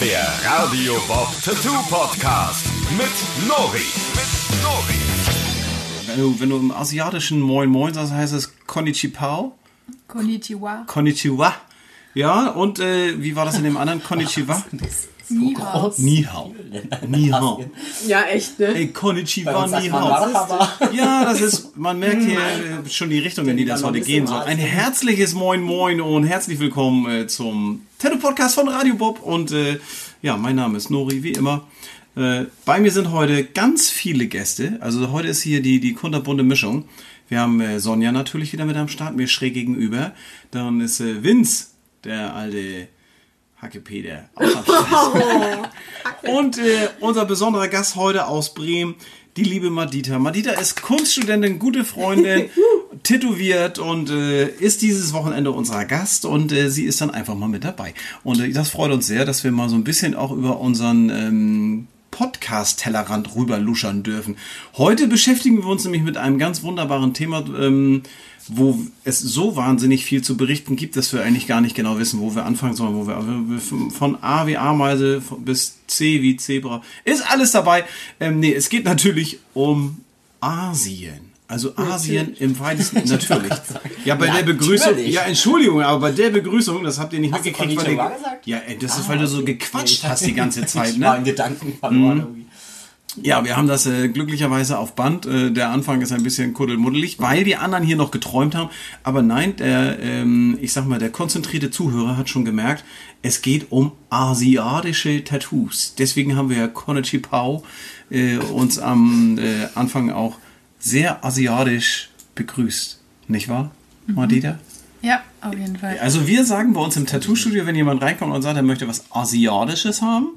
Der Radio Bob Tattoo Podcast mit Nori. Mit Nori. Wenn du, wenn du im asiatischen Moin Moin sagst, heißt es Konnichiwa. Konnichiwa. Konnichiwa. Ja, und äh, wie war das in dem anderen Konnichiwa? Ni hao. Ni hao. Ni hao. Ja, echt, ne? Ey, Konnichiwa, uns sagt ni man hao. Marhaba. Ja, das ist, man merkt hier äh, schon die Richtung, in die das heute gehen soll. Ein herzliches Moin Moin und herzlich willkommen äh, zum Tattoo-Podcast von Radio Bob. Und äh, ja, mein Name ist Nori, wie immer. Äh, bei mir sind heute ganz viele Gäste. Also heute ist hier die, die kunterbunte Mischung. Wir haben äh, Sonja natürlich wieder mit am Start, mir schräg gegenüber. Dann ist äh, Vince, der alte Hackepeter. Start. Und äh, unser besonderer Gast heute aus Bremen, die liebe Madita. Madita ist Kunststudentin, gute Freundin, tätowiert und äh, ist dieses Wochenende unser Gast und äh, sie ist dann einfach mal mit dabei. Und äh, das freut uns sehr, dass wir mal so ein bisschen auch über unseren ähm, Podcast-Tellerrand rüber luschern dürfen. Heute beschäftigen wir uns nämlich mit einem ganz wunderbaren Thema, ähm, wo es so wahnsinnig viel zu berichten gibt, dass wir eigentlich gar nicht genau wissen, wo wir anfangen sollen, wo wir wir- von A wie Ameise bis C wie Zebra ist alles dabei. Ähm, nee, es geht natürlich um Asien. Also Asien im weitesten natürlich. Ja, bei der Begrüßung. Natürlich. Ja, Entschuldigung, aber bei der Begrüßung, das habt ihr nicht Hast mitgekriegt, weil ihr? Ja, ey, das ist, weil du so gequatscht hast die ganze Zeit, ne? Gedanken verloren irgendwie. Ja, wir haben das äh, glücklicherweise auf Band. Äh, der Anfang ist ein bisschen kuddelmuddelig, weil die anderen hier noch geträumt haben. Aber nein, der, ähm, ich sag mal, der konzentrierte Zuhörer hat schon gemerkt, es geht um asiatische Tattoos. Deswegen haben wir Konichi Pao äh, uns am äh, Anfang auch sehr asiatisch begrüßt. Nicht wahr, Madita? Ja, auf jeden Fall. Also wir sagen bei uns im Tattoo-Studio, wenn jemand reinkommt und sagt, er möchte was Asiatisches haben,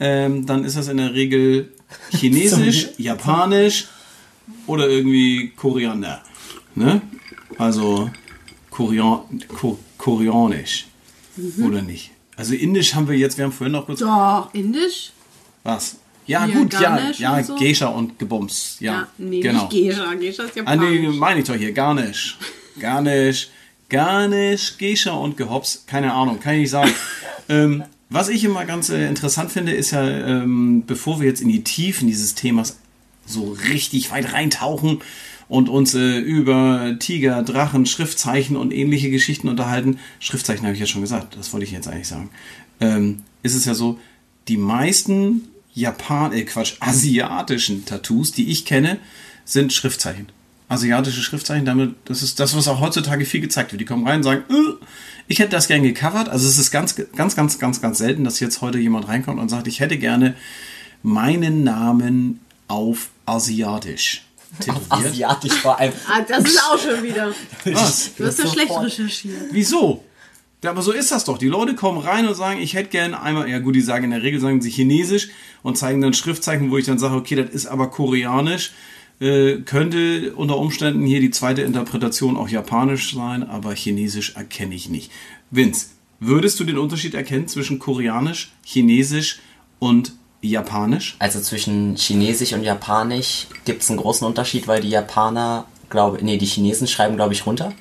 ähm, dann ist das in der Regel Chinesisch, Japanisch oder irgendwie Koriander. Ne? Also Korean, Ko Koreanisch. Oder nicht? Also Indisch haben wir jetzt, wir haben vorhin noch kurz... Oh, Indisch? Was? Ja, Ja, gut, ja, ja, und so. Geisha und Gebums. Ja, nee, genau. nicht Geisha. Geisha ist Ah, nee, japanisch. meine ich doch hier. Garnisch. Garnisch. Garnisch, Geisha und Gehops. Keine Ahnung, kann ich nicht sagen. ähm, was ich immer ganz äh, interessant finde, ist ja, ähm, bevor wir jetzt in die Tiefen dieses Themas so richtig weit reintauchen und uns äh, über Tiger, Drachen, Schriftzeichen und ähnliche Geschichten unterhalten, Schriftzeichen habe ich ja schon gesagt, das wollte ich jetzt eigentlich sagen, ähm, ist es ja so, die meisten Japan, äh Quatsch, asiatischen Tattoos, die ich kenne, sind Schriftzeichen. Asiatische Schriftzeichen, damit, das ist das, was auch heutzutage viel gezeigt wird. Die kommen rein und sagen, äh, ich hätte das gern gecovert. Also es ist ganz, ganz, ganz, ganz, ganz selten, dass jetzt heute jemand reinkommt und sagt, ich hätte gerne meinen Namen auf Asiatisch tätowiert. Asiatisch vor allem. Ah, das ist auch schon wieder. Was? Du hast ja schlecht Sofort. recherchiert. Wieso? Ja, aber so ist das doch. Die Leute kommen rein und sagen, ich hätte gerne einmal, ja gut, die sagen in der Regel, sagen sie Chinesisch und zeigen dann Schriftzeichen, wo ich dann sage, okay, das ist aber Koreanisch. Äh, könnte unter Umständen hier die zweite Interpretation auch Japanisch sein, aber Chinesisch erkenne ich nicht. Vince, würdest du den Unterschied erkennen zwischen Koreanisch, Chinesisch und Japanisch? Also zwischen Chinesisch und Japanisch gibt es einen großen Unterschied, weil die Japaner, glaube nee, die Chinesen schreiben, glaube ich, runter.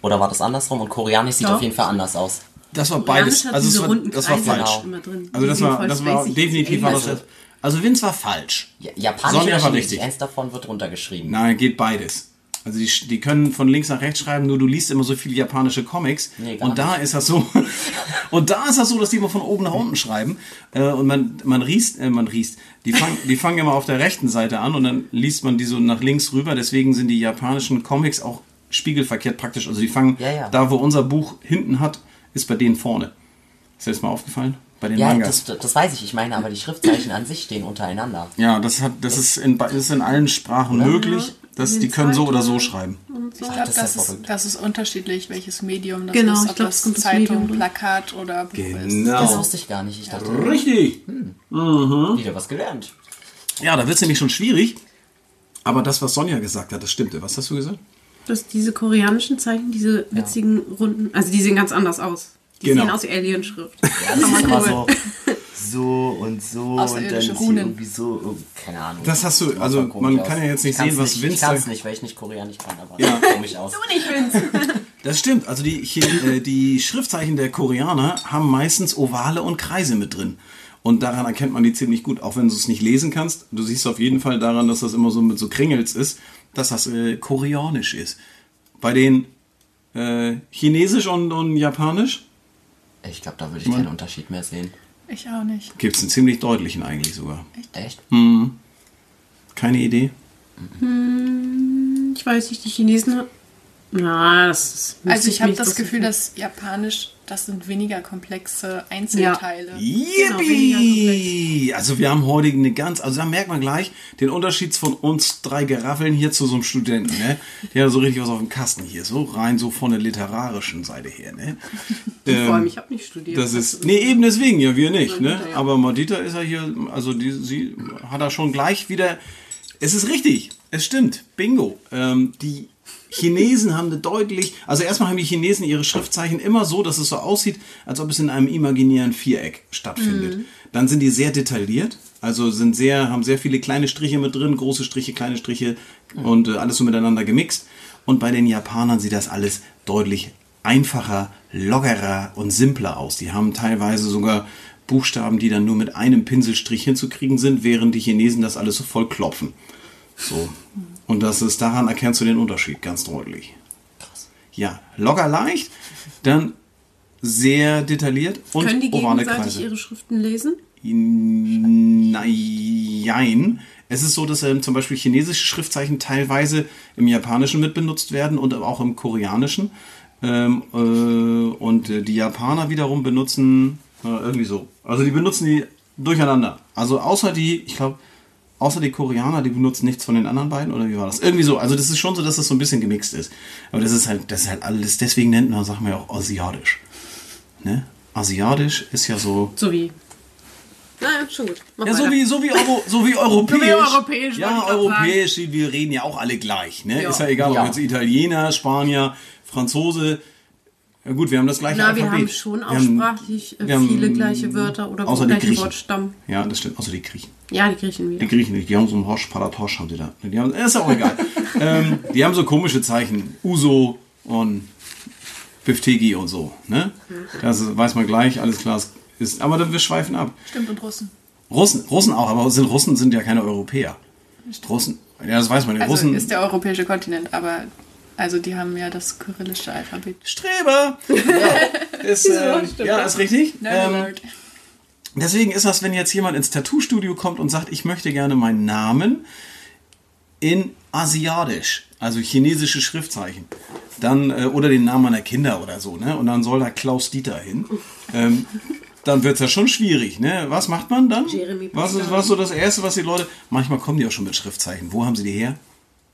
Oder war das andersrum? Und Koreanisch sieht Doch. auf jeden Fall anders aus. Das war beides. Also diese war, runden das war falsch. drin. Also das war, das war definitiv war das. Also- Vince war falsch. Ja, Japanisch Sonja war richtig. Eins davon wird runtergeschrieben. Nein, geht beides. Also die, die können von links nach rechts schreiben, nur du liest immer so viele japanische Comics. Nee, und da ist das so. und da ist das so, dass die immer von oben nach unten schreiben. Äh, und man, man riest, äh, man riest. Die fangen, die fangen immer auf der rechten Seite an und dann liest man die so nach links rüber. Deswegen sind die japanischen Comics auch spiegelverkehrt praktisch. Also die fangen Ja, ja. da, wo unser Buch hinten hat, ist bei denen vorne. Ist dir das mal aufgefallen? Bei den Ja, Mangas. das, das weiß ich. Ich meine, aber die Schriftzeichen an sich stehen untereinander. ja, das hat, das ist in, ist in allen Sprachen möglich. Das, die können so oder so schreiben. Ich glaube, das ist das, ja ist, das ist unterschiedlich, welches Medium das Genau, ist. ich Ob glaub, das Zeitung, Medium. Plakat oder Buch ist. Genau. Das wusste ich gar nicht. Ich dachte, Richtig. wieder was gelernt. Ja, da wird es nämlich schon schwierig. Aber das, was Sonja gesagt hat, das stimmte. Was hast du gesagt? Dass diese koreanischen Zeichen, diese witzigen runden, also die sehen ganz anders aus. Die Genau. sehen aus wie Alien-Schrift. Ja, das ist immer so, so und so und dann ist irgendwie so, oh, keine Ahnung. Das hast du- also man aus. kann ja jetzt nicht sehen, was nicht, Vince Ich kann es nicht, weil ich nicht Koreanisch kann, aber Ja. ja. komisch aus. Das stimmt. Also die, äh, die Schriftzeichen der Koreaner haben meistens Ovale und Kreise mit drin. Und daran erkennt man die ziemlich gut, auch wenn du es nicht lesen kannst. Du siehst auf jeden Fall daran, dass das immer so mit so Kringels ist, dass das äh, koreanisch ist. Bei den äh, Chinesisch und, und Japanisch Ich glaube, da würde ich keinen Unterschied mehr sehen. Ich auch nicht. gibt es einen ziemlich deutlichen eigentlich sogar. Echt? Keine Idee? Ich weiß nicht, die Chinesen. Na, das ist. Also ich habe das- Gefühl, dass Japanisch, das sind weniger komplexe Einzelteile. Genau, Yippie! Also wir haben heute eine ganz, also da merkt man gleich den Unterschied von uns drei Geraffeln hier zu so einem Studenten, ne? Der hat so richtig was auf dem Kasten hier, so rein so von der literarischen Seite her, ne? Vor allem, ich habe nicht studiert. Das ist, nee, eben deswegen, ja, wir nicht, ne? Ja. Aber Madita ist ja hier, also die, sie hat da schon gleich wieder, es ist richtig, es stimmt, bingo. Ähm, die Chinesen haben eine deutlich, also erstmal haben die Chinesen ihre Schriftzeichen immer so, dass es so aussieht, als ob es in einem imaginären Viereck stattfindet. Dann sind die sehr detailliert, also sind sehr, haben sehr viele kleine Striche mit drin, große Striche, kleine Striche und äh, alles so miteinander gemixt. Und bei den Japanern sieht das alles deutlich einfacher, lockerer und simpler aus. Die haben teilweise sogar Buchstaben, die dann nur mit einem Pinselstrich hinzukriegen sind, während die Chinesen das alles so voll klopfen. So. Und das ist, daran erkennst du den Unterschied ganz deutlich. Ja, locker leicht, dann sehr detailliert und Können die ovale gegenseitig Kreise. ihre Schriften lesen? Nein. Es ist so, dass ähm, zum Beispiel chinesische Schriftzeichen teilweise im Japanischen mit benutzt werden und auch im Koreanischen. Ähm, äh, und äh, die Japaner wiederum benutzen äh, irgendwie so. Also die benutzen die durcheinander. Also außer die, ich glaube, außer die Koreaner, die benutzen nichts von den anderen beiden oder wie war das? Irgendwie so. Also das ist schon so, dass das so ein bisschen gemixt ist. Aber das ist halt, das ist halt alles. Deswegen nennt man, sagen wir ja auch asiatisch. Ne? Asiatisch ist ja so. So wie. Naja, schon gut. Mach Ja, so wie, so wie, Euro, so wie europäisch. So wie europäisch, Ja, europäisch. Wir reden ja auch alle gleich. Ne? Ja. Ist ja egal, Ja. ob jetzt Italiener, Spanier, Franzose. Ja gut, wir haben das gleiche Na, wir Alphabet. haben schon auch Wir haben- sprachlich äh, wir haben- viele gleiche Wörter oder außer die gleiche Griechen. Wortstamm. Ja, das stimmt. Außer die Griechen. Ja, die Griechen wieder. Die Griechen nicht. Die haben so einen Hosch, Palatosch haben sie da. Die haben, ist auch egal. ähm, die haben so komische Zeichen. Uso und Biftegi und so. Ne? Das weiß man gleich, alles klar. Ist, aber dann, wir schweifen ab. Stimmt, und Russen. Russen, Russen auch, aber sind, Russen sind ja keine Europäer. Russen, ja, das weiß man. Die Also Russen, ist der europäische Kontinent, aber also die haben ja das kyrillische Alphabet. Streber! Ja, ist, äh, ja, ist richtig. Ähm, deswegen ist das, wenn jetzt jemand ins Tattoo-Studio kommt und sagt, ich möchte gerne meinen Namen in Asiatisch, also chinesische Schriftzeichen, dann, äh, oder den Namen meiner Kinder oder so, ne? Und dann soll da Klaus Dieter hin. Ähm, dann wird es ja schon schwierig, ne? Was macht man dann? Jeremy was ist was so das Erste, was die Leute. Manchmal kommen die auch schon mit Schriftzeichen. Wo haben sie die her?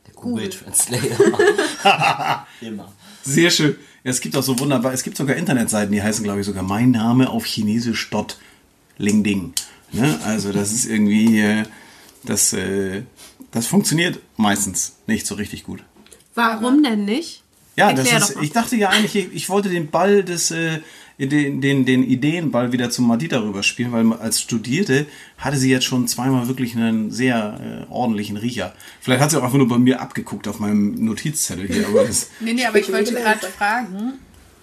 Der Google Translator. Immer. Sehr schön. Ja, es gibt auch so wunderbar, es gibt sogar Internetseiten, die heißen, glaube ich, sogar mein Name auf Chinesisch dot Lingding. Ne? Also das ist irgendwie, äh, das, äh, das funktioniert meistens nicht so richtig gut. Warum denn nicht? Ja, das ist, ich dachte ja eigentlich, ich, ich wollte den Ball des, äh, den, den, den Ideenball wieder zum Madita rüberspielen, weil als Studierte hatte sie jetzt schon zweimal wirklich einen sehr äh, ordentlichen Riecher. Vielleicht hat sie auch einfach nur bei mir abgeguckt auf meinem Notizzettel hier, aber das, Nee, nee, aber ich wollte gerade fragen,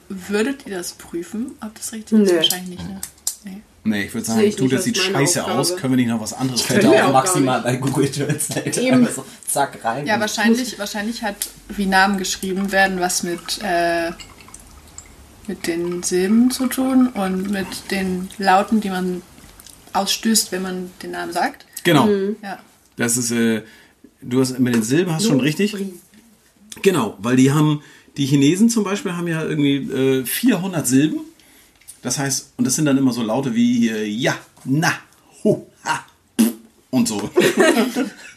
würdet ihr das prüfen, ob das richtig ist? Nö. Wahrscheinlich nicht, ne? Nee. Nee, ich würde sagen, ich du, nicht das sieht scheiße Aufgabe. aus. Können wir nicht noch was anderes finden? auch maximal bei Google Translator Eben. so zack rein. Ja, wahrscheinlich, wahrscheinlich hat, wie Namen geschrieben werden, was mit, äh, mit den Silben zu tun und mit den Lauten, die man ausstößt, wenn man den Namen sagt. Genau. Ja. Das ist, äh, du hast mit den Silben hast schon richtig. Genau, weil die haben, die Chinesen zum Beispiel haben ja irgendwie äh, 400 Silben. Das heißt, und das sind dann immer so Laute wie äh, ja, na, hu, ha, pf und so.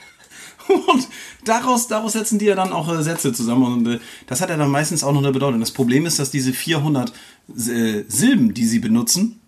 und daraus, daraus setzen die ja dann auch äh, Sätze zusammen. Und äh, das hat ja dann meistens auch noch eine Bedeutung. Das Problem ist, dass diese 400 äh, Silben, die sie benutzen,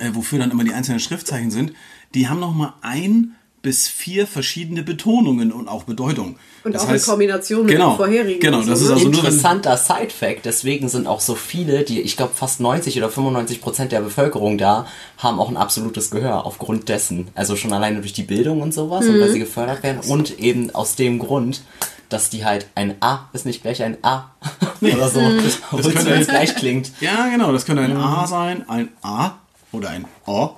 äh, wofür dann immer die einzelnen Schriftzeichen sind, die haben noch mal ein bis vier verschiedene Betonungen und auch Bedeutungen. Und auch in Kombination mit genau, den vorherigen Genau, und so, das ist ne? also Interessanter Side-Fact, deswegen sind auch so viele, die, ich glaube fast 90 oder 95 Prozent der Bevölkerung da, haben auch ein absolutes Gehör aufgrund dessen. Also schon alleine durch die Bildung und sowas und weil sie gefördert werden und eben aus dem Grund, dass die halt ein A ist nicht gleich ein A oder so, obwohl es gleich klingt. Ja, genau, das könnte ein A sein, ein A oder ein O,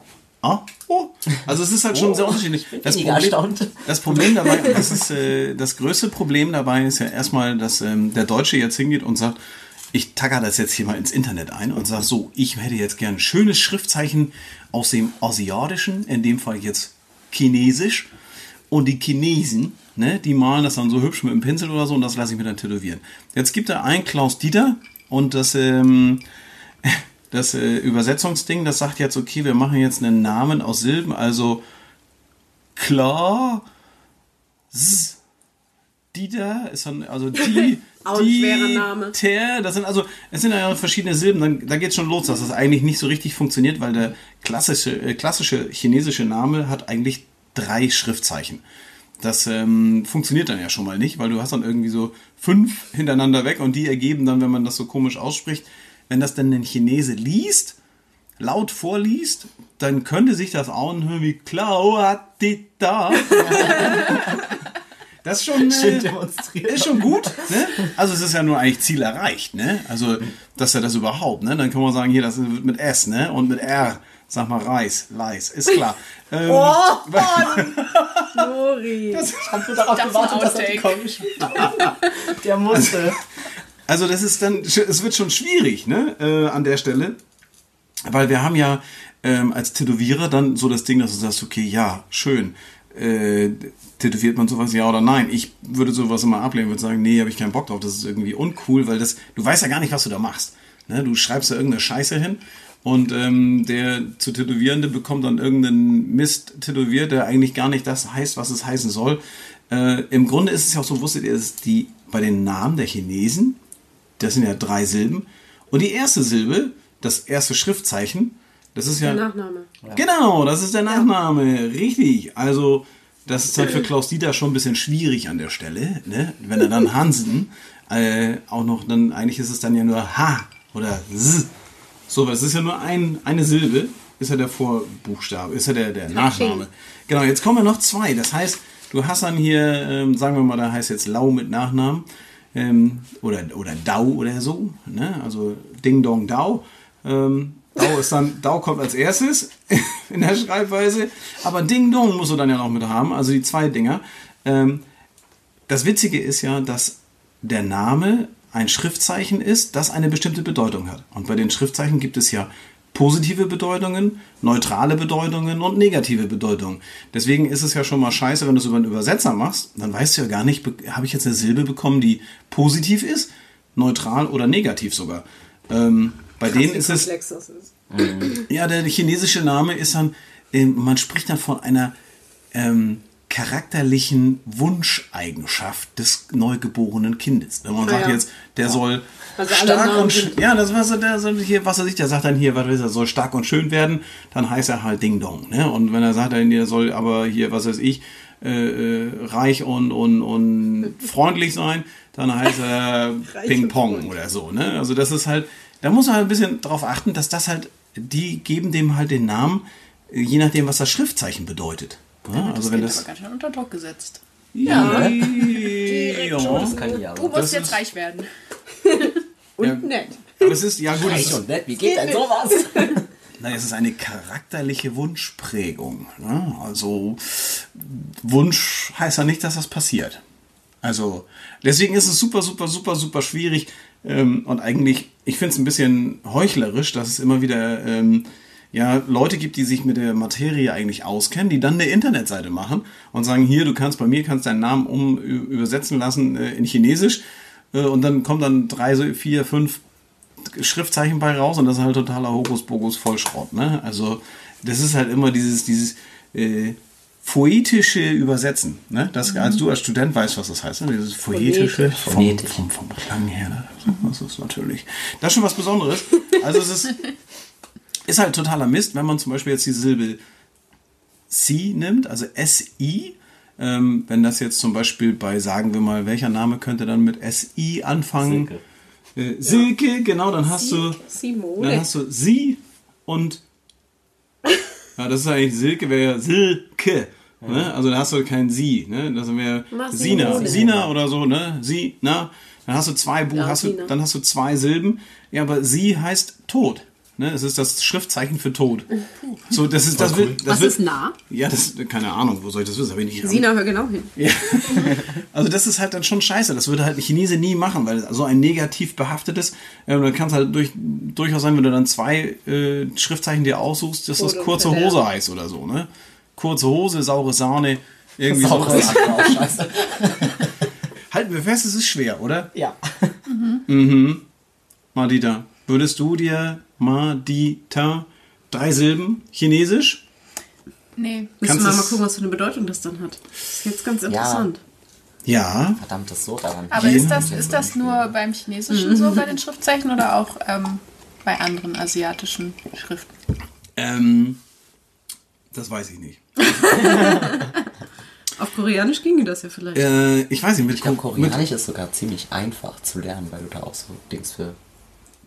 Ah, oh. Also es ist halt schon sehr unterschiedlich. Das Problem, erstaunt. das Problem dabei, das ist äh, das größte Problem dabei ist ja erstmal, dass ähm, der Deutsche jetzt hingeht und sagt, ich tagger das jetzt hier mal ins Internet ein und sage so, ich hätte jetzt gern ein schönes Schriftzeichen aus dem Asiatischen, in dem Fall jetzt Chinesisch. Und die Chinesen, ne, die malen das dann so hübsch mit dem Pinsel oder so und das lasse ich mir dann tätowieren. Jetzt gibt er einen Klaus Dieter und das, ähm, das äh, Übersetzungsding, das sagt jetzt, okay, wir machen jetzt einen Namen aus Silben, also klar, z, Dieter ist dann, also die, Auch ein schwerer Name. Ter, das sind also, es sind ja verschiedene Silben, dann, da geht's schon los, dass das eigentlich nicht so richtig funktioniert, weil der klassische, äh, klassische chinesische Name hat eigentlich drei Schriftzeichen. Das ähm, funktioniert dann ja schon mal nicht, weil du hast dann irgendwie so fünf hintereinander weg und die ergeben dann, wenn man das so komisch ausspricht, wenn das dann ein Chinese liest, laut vorliest, dann könnte sich das anhören wie Klauatita. Das ist schon, Schön äh, demonstriert. ist schon gut. Ne? Also es ist ja nur eigentlich Ziel erreicht. Ne? Also, dass er das überhaupt, ne? dann kann man sagen, hier, das wird mit S ne? und mit R. Sag mal Reis, Leis, ist klar. Ähm, Nori. Ich habe darauf gewartet, dass er kommt. Der musste. Also das ist dann, es wird schon schwierig, ne, äh, an der Stelle, weil wir haben ja ähm, als Tätowierer dann so das Ding, dass du sagst, okay, ja, schön, äh, tätowiert man sowas, ja oder nein? Ich würde sowas immer ablehnen, würde sagen, nee, habe ich keinen Bock drauf, das ist irgendwie uncool, weil das, du weißt ja gar nicht, was du da machst. Ne? Du schreibst da irgendeine Scheiße hin und ähm, der zu Tätowierende bekommt dann irgendeinen Mist tätowiert, der eigentlich gar nicht das heißt, was es heißen soll. Äh, Im Grunde ist es ja auch so, wusstet ihr, dass die bei den Namen der Chinesen, das sind ja drei Silben, und die erste Silbe, das erste Schriftzeichen, das ist ja. Der Nachname. Genau, das ist der Nachname. Richtig. Also, das ist halt für Klaus Dieter schon ein bisschen schwierig an der Stelle, ne? Wenn er dann Hansen äh, auch noch, dann eigentlich ist es dann ja nur H oder S. So, aber es ist ja nur ein, eine Silbe, ist ja der Vorbuchstabe, ist ja der, der Nachname. Genau, jetzt kommen wir noch zwei. Das heißt, du hast dann hier, ähm, sagen wir mal, da heißt jetzt Lau mit Nachnamen ähm, oder, oder Dau oder so, ne? also Ding Dong Dau. Ähm, Dau ist dann, Dau kommt als erstes in der Schreibweise, aber Ding Dong musst du dann ja noch mit haben, also die zwei Dinger. Ähm, das Witzige ist ja, dass der Name ein Schriftzeichen ist, das eine bestimmte Bedeutung hat. Und bei den Schriftzeichen gibt es ja positive Bedeutungen, neutrale Bedeutungen und negative Bedeutungen. Deswegen ist es ja schon mal scheiße, wenn du es über einen Übersetzer machst, dann weißt du ja gar nicht, be- habe ich jetzt eine Silbe bekommen, die positiv ist, neutral oder negativ sogar. Ähm, bei denen ist es, ist. ja, der chinesische Name ist dann, ähm, man spricht dann von einer ähm, charakterlichen Wunscheigenschaft des neugeborenen Kindes. Wenn man Ah, sagt ja. jetzt, der soll Also stark und sch- sind- ja, das was er der soll hier, was er sich, der sagt dann hier, was ist er soll stark und schön werden, dann heißt er halt Ding Dong. Ne? Und wenn er sagt, er soll aber hier, was weiß ich, äh, äh, reich und, und, und freundlich sein, dann heißt er Ping Pong oder so. Ne? Also das ist halt, da muss man halt ein bisschen drauf achten, dass das halt, die geben dem halt den Namen, je nachdem, was das Schriftzeichen bedeutet. Ja, also wenn das. aber ganz schön unter Druck gesetzt. Ja. Das kann ich aber. Du musst jetzt reich werden. Und Ja. nett. Aber es ist, ja gut, ist, und nett, wie geht denn sowas? Nein, es ist eine charakterliche Wunschprägung. Ne? Also Wunsch heißt ja nicht, dass das passiert. Also deswegen ist es super, super, super, super schwierig ähm, und eigentlich, ich finde es ein bisschen heuchlerisch, dass es immer wieder ähm, ja, Leute gibt, die sich mit der Materie eigentlich auskennen, die dann eine Internetseite machen und sagen, hier, du kannst bei mir, kannst deinen Namen um übersetzen lassen äh, in Chinesisch und dann kommen dann drei, so vier, fünf Schriftzeichen bei raus und das ist halt totaler Hokuspokus Vollschrott. Ne? Also das ist halt immer dieses, dieses äh, poetische Übersetzen. Ne? Das, als du als Student weißt, was das heißt. Ne? Dieses poetische vom, Phonetisch. vom, vom Klang her. Ne? Das ist natürlich, das ist schon was Besonderes. Also es ist, ist halt totaler Mist, wenn man zum Beispiel jetzt die Silbe Sie nimmt, also SI. Ähm, wenn das jetzt zum Beispiel bei, sagen wir mal, welcher Name könnte dann mit SI anfangen? Silke. Äh, Silke, genau, dann hast du, dann Simone. hast du sie und ja, das ist eigentlich Silke, wäre ja Silke. Ne? Also da hast du kein sie, ne? Das wäre Sina. Sina oder so, ne? Sie, na, dann hast du zwei Bu Ja, hast du, dann hast du zwei Silben. Ja, aber sie heißt tot. Ne? Es ist das Schriftzeichen für Tod. So, das ist, das wird, das Was wird, ist nah? Ja, das, keine Ahnung, wo soll ich das wissen? Hab ich nicht Sina, hör genau hin. ja. Also das ist halt dann schon scheiße. Das würde halt ein Chinese nie machen, weil so ein negativ behaftetes, äh, dann kann es halt durch, durchaus sein, wenn du dann zwei äh, Schriftzeichen dir aussuchst, dass das kurze. Hose heißt oder so, ne? Kurze Hose, saure Sahne, irgendwie Saure sowas. Sahne, auch scheiße. Halten wir fest, es ist schwer, oder? Ja. Madita, würdest du dir Madita drei Silben chinesisch? Nee. Müssen wir mal es- gucken, was für eine Bedeutung das dann hat. Das ist jetzt ganz interessant. Ja. Verdammt, das ist so daran. Aber ist das, ist das nur beim Chinesischen so bei den Schriftzeichen oder auch ähm, bei anderen asiatischen Schriften? Ähm, das weiß ich nicht. Auf Koreanisch ginge das ja vielleicht. Äh, ich weiß nicht, mit, Ich glaube, Ko- mit Koreanisch ist sogar ziemlich einfach zu lernen, weil du da auch so Dings für.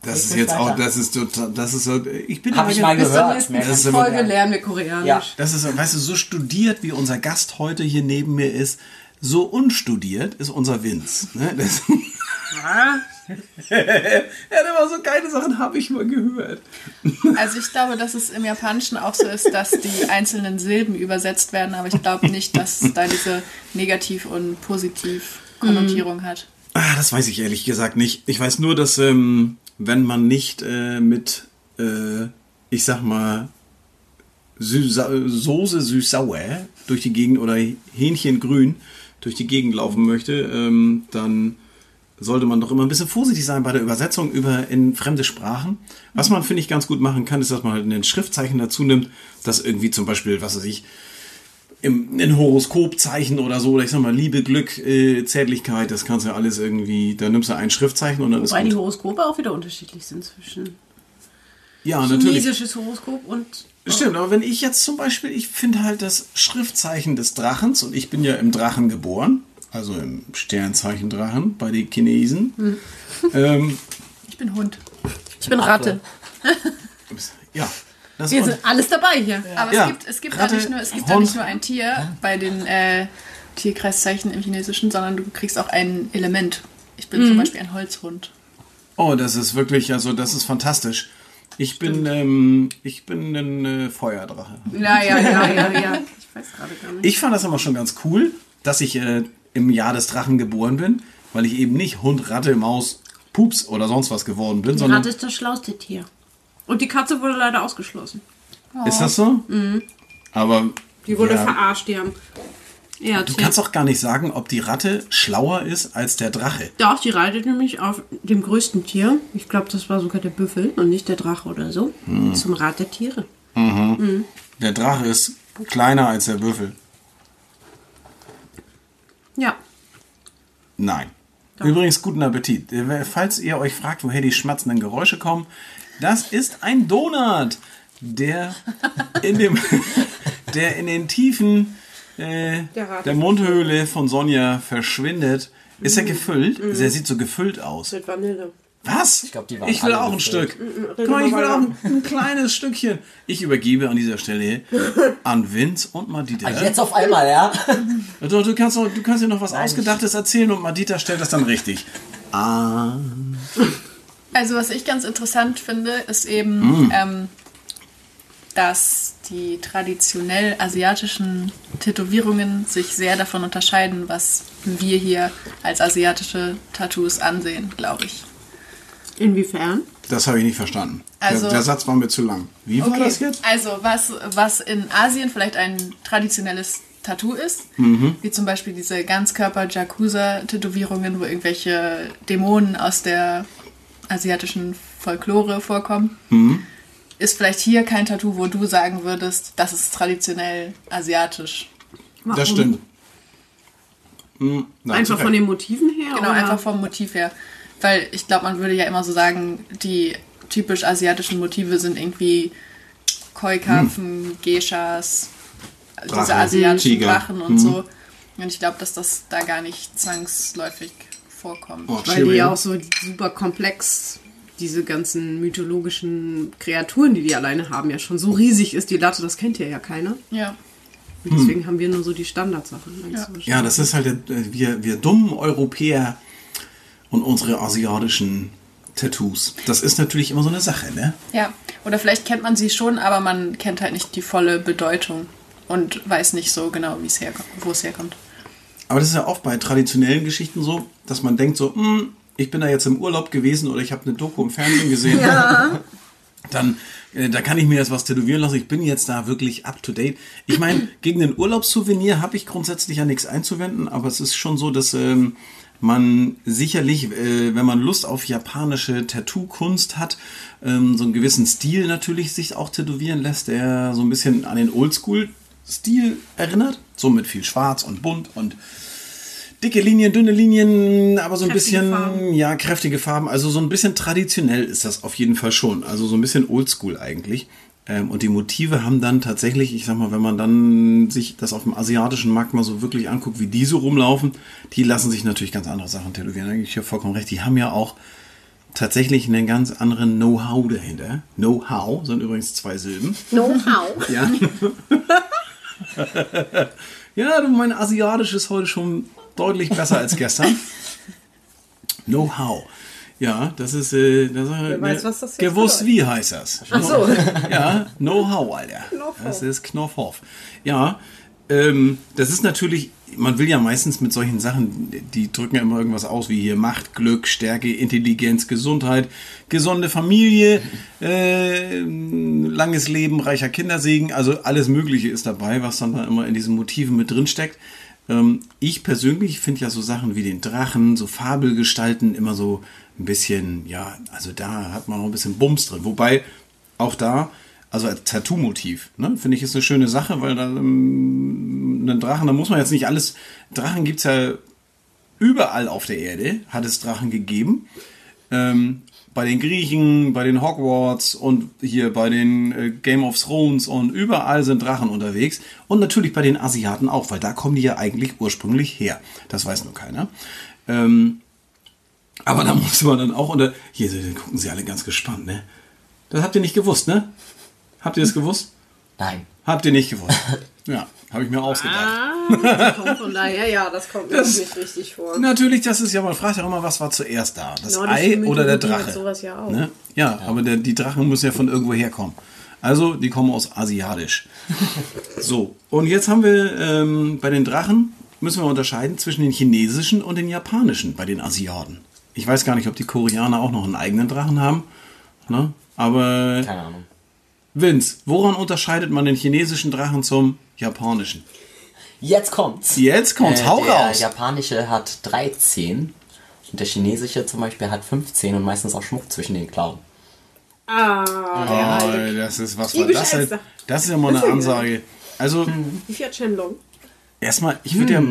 Das ist jetzt auch, das ist total, das ist so, ich bin Hab aber ich mal Bis gehört. Mehr Das ist Folge lernen. wir Koreanisch. Ja. Das ist, weißt du, so studiert wie unser Gast heute hier neben mir ist, so unstudiert ist unser Vince. Ne? Das, ja, der war so geile Sachen, habe ich mal gehört. Also ich glaube, dass es im Japanischen auch so ist, dass die einzelnen Silben übersetzt werden, aber ich glaube nicht, dass es da diese Negativ- und Positiv-Konnotierung hat. Ah, das weiß ich ehrlich gesagt nicht. Ich weiß nur, dass ähm, wenn man nicht äh, mit, äh, ich sag mal, Süßsa Soße süß-sauer durch die Gegend oder Hähnchengrün durch die Gegend laufen möchte, ähm, dann sollte man doch immer ein bisschen vorsichtig sein bei der Übersetzung über in fremde Sprachen. Was man, finde ich, ganz gut machen kann, ist, dass man halt ein Schriftzeichen dazu nimmt, das irgendwie zum Beispiel, was weiß ich, im, in Horoskopzeichen oder so, oder ich sag mal, Liebe, Glück, äh, Zärtlichkeit, das kannst du ja alles irgendwie, da nimmst du ein Schriftzeichen und dann wobei ist die gut. Horoskope auch wieder unterschiedlich sind zwischen Ja, natürlich. chinesisches Horoskop und Stimmt, aber wenn ich jetzt zum Beispiel, ich finde halt das Schriftzeichen des Drachens und ich bin ja im Drachen geboren, also im Sternzeichen Drachen bei den Chinesen. Ähm, Ich bin Hund. ich bin Ratte. ja, das Wir sind alles dabei hier. Aber Ja, es gibt, es gibt, da Ratte, nicht nur, es gibt da Hund. nicht nur ein Tier bei den äh, Tierkreiszeichen im Chinesischen, sondern du kriegst auch ein Element. Ich bin zum Beispiel ein Holzhund. Oh, das ist wirklich, also das ist fantastisch. Ich bin, ähm, ich bin ein äh, Feuerdrache. Ja, ja, ja, ja, ja. Ich weiß gerade gar nicht. Ich fand das immer schon ganz cool, dass ich äh, im Jahr des Drachen geboren bin, weil ich eben nicht Hund, Ratte, Maus, Pups oder sonst was geworden bin, Die sondern Ratte ist das schlauste Tier. Und die Katze wurde leider ausgeschlossen. ist das so? Aber Die wurde ja, verarscht, die haben. Ja, du kannst auch gar nicht sagen, ob die Ratte schlauer ist als der Drache. Doch, die reitet nämlich auf dem größten Tier. Ich glaube, das war sogar der Büffel und nicht der Drache oder so. Zum Rat der Tiere. Der Drache ist kleiner als der Büffel. Ja. Nein. Übrigens, guten Appetit. Äh, Falls ihr euch fragt, woher die schmatzenden Geräusche kommen, das ist ein Donut, der in, dem, der in den Tiefen äh, Der der Mundhöhle von Sonja verschwindet. Ist er gefüllt? Der sieht so gefüllt aus. Mit Vanille. Was? Ich, glaub, die waren will auch ein gefüllt. Stück. Guck mal, ich will auch ein, ein kleines Stückchen. Ich übergebe an dieser Stelle an Vince und Madita. Ah, jetzt auf einmal, ja? Du, du, kannst, doch- du kannst dir noch was Ausgedachtes erzählen und Madita stellt das dann richtig. Ah. Also was ich ganz interessant finde, ist eben, ähm, dass die traditionell asiatischen Tätowierungen sich sehr davon unterscheiden, was wir hier als asiatische Tattoos ansehen, glaube ich. Inwiefern? Das habe ich nicht verstanden. Also- der, der Satz war mir zu lang. Wie war das jetzt? Also was, was in Asien vielleicht ein traditionelles Tattoo ist, wie zum Beispiel diese Ganzkörper-Jakuza-Tätowierungen, wo irgendwelche Dämonen aus der asiatischen Folklore vorkommen, ist vielleicht hier kein Tattoo, wo du sagen würdest, das ist traditionell asiatisch. Warum? Das stimmt. Hm, nein, Einfach von den Motiven her? Genau, oder? einfach vom Motiv her. Weil ich glaube, man würde ja immer so sagen, die typisch asiatischen Motive sind irgendwie Koi-Karpfen, Geishas, Drache, diese asiatischen Tiger. Drachen und so. Und ich glaube, dass das da gar nicht zwangsläufig vorkommt. Oh, Weil die ja auch so super komplex, diese ganzen mythologischen Kreaturen, die die alleine haben, ja schon so riesig ist. Die Latte, das kennt ja ja keiner. Ja. Und deswegen haben wir nur so die Standardsachen. Ja. Ja, das ist halt, äh, wir, wir dummen Europäer und unsere asiatischen Tattoos. Das ist natürlich immer so eine Sache, ne? Ja, oder vielleicht kennt man sie schon, aber man kennt halt nicht die volle Bedeutung und weiß nicht so genau, wie es herkommt, wo es herkommt. Aber das ist ja oft bei traditionellen Geschichten so, dass man denkt so, hm, ich bin da jetzt im Urlaub gewesen oder ich habe eine Doku im Fernsehen gesehen. Dann, äh, da kann ich mir jetzt was tätowieren lassen. Ich bin jetzt da wirklich up to date. Ich meine, gegen den Urlaubssouvenir habe ich grundsätzlich ja nichts einzuwenden, aber es ist schon so, dass ähm, man sicherlich, äh, wenn man Lust auf japanische Tattoo-Kunst hat, ähm, so einen gewissen Stil natürlich sich auch tätowieren lässt, der so ein bisschen an den Oldschool-Stil erinnert. So mit viel Schwarz und bunt und dicke Linien, dünne Linien, aber so ein Kräftige bisschen, Farben. ja, kräftige Farben. Also so ein bisschen traditionell ist das auf jeden Fall schon. Also so ein bisschen oldschool eigentlich. Ähm, und die Motive haben dann tatsächlich, ich sag mal, wenn man dann sich das auf dem asiatischen Markt mal so wirklich anguckt, wie die so rumlaufen, die lassen sich natürlich ganz andere Sachen tätowieren. Ich ja vollkommen recht. Die haben ja auch tatsächlich einen ganz anderen Know-how dahinter. Know-how sind übrigens zwei Silben. Know-how. Ja. ja, du, mein Asiatisch ist heute schon deutlich besser als gestern. Know-how. Ja, das ist, äh, das, Wer weiß, was das gewusst wie heißt das. Ach so. Ja, Know-how, Alter. Knopfhoff. Das ist Knopfhoff. Ja, ähm, das ist natürlich, man will ja meistens mit solchen Sachen, die drücken ja immer irgendwas aus, wie hier Macht, Glück, Stärke, Intelligenz, Gesundheit, gesunde Familie, äh, langes Leben, reicher Kindersegen, also alles Mögliche ist dabei, was dann da immer in diesen Motiven mit drin steckt. Ähm, ich persönlich finde ja so Sachen wie den Drachen, so Fabelgestalten immer so ein bisschen, ja, also da hat man noch ein bisschen Bums drin. Wobei auch da, also als Tattoo-Motiv, ne, finde ich ist eine schöne Sache, weil da ähm, einen Drachen, da muss man jetzt nicht alles, Drachen gibt's ja überall auf der Erde, hat es Drachen gegeben. Ähm, bei den Griechen, bei den Hogwarts und hier bei den äh, Game of Thrones und überall sind Drachen unterwegs. Und natürlich bei den Asiaten auch, weil da kommen die ja eigentlich ursprünglich her. Das weiß nur keiner. Ähm, aber da muss man dann auch unter. Hier gucken sie alle ganz gespannt, ne? Das habt ihr nicht gewusst, ne? Habt ihr das gewusst? Nein. Habt ihr nicht gewusst? Ja, habe ich mir ausgedacht. Ah, kommt von daher, ja, das kommt mir auch nicht richtig vor. Natürlich, das ist ja, man fragt ja immer, was war zuerst da? Das Nordische Ei oder der Drache? sowas ja auch. Ne? Ja, aber der, die Drachen müssen ja von irgendwo herkommen. Also, die kommen aus Asiatisch. so, und jetzt haben wir ähm, bei den Drachen, müssen wir unterscheiden zwischen den chinesischen und den japanischen bei den Asiaten. Ich weiß gar nicht, ob die Koreaner auch noch einen eigenen Drachen haben. Ne? Aber Keine Ahnung. Vince, woran unterscheidet man den chinesischen Drachen zum japanischen? Jetzt kommt's. Jetzt kommt's, hau der raus. japanische hat 13 und der chinesische zum Beispiel hat 15 und meistens auch Schmuck zwischen den Klauen. Ah, der Oh, das ist was war das? Bescheißer. Das ist ja mal eine Ansage. Also Wie viel hat Shenlong? erstmal, ich würde ja,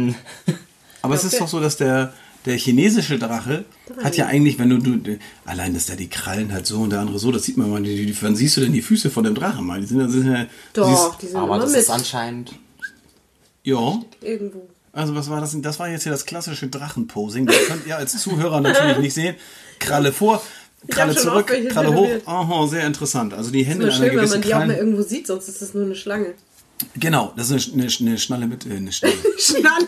aber es ist doch so, dass der der chinesische Drache hat ja eigentlich, wenn du, du allein, dass der die Krallen hat so und der andere so, das sieht man mal. Die, die, wann siehst du denn die Füße von dem Drachen mal? Die sind, das sind ja, Doch, siehst, die sind Aber immer das mit. ist anscheinend. ja. Irgendwo. Also was war das? denn? Das war jetzt hier das klassische Drachenposing. Das könnt ihr als Zuhörer natürlich nicht sehen. Kralle vor, Kralle zurück, Kralle hoch. Aha, sehr interessant. Also die Hände Nur in einer schön, wenn man die auch mal Krallen. irgendwo sieht, sonst ist das nur eine Schlange. Genau, das ist eine, eine, eine Schnalle mit äh, eine Schnalle. Schnalle.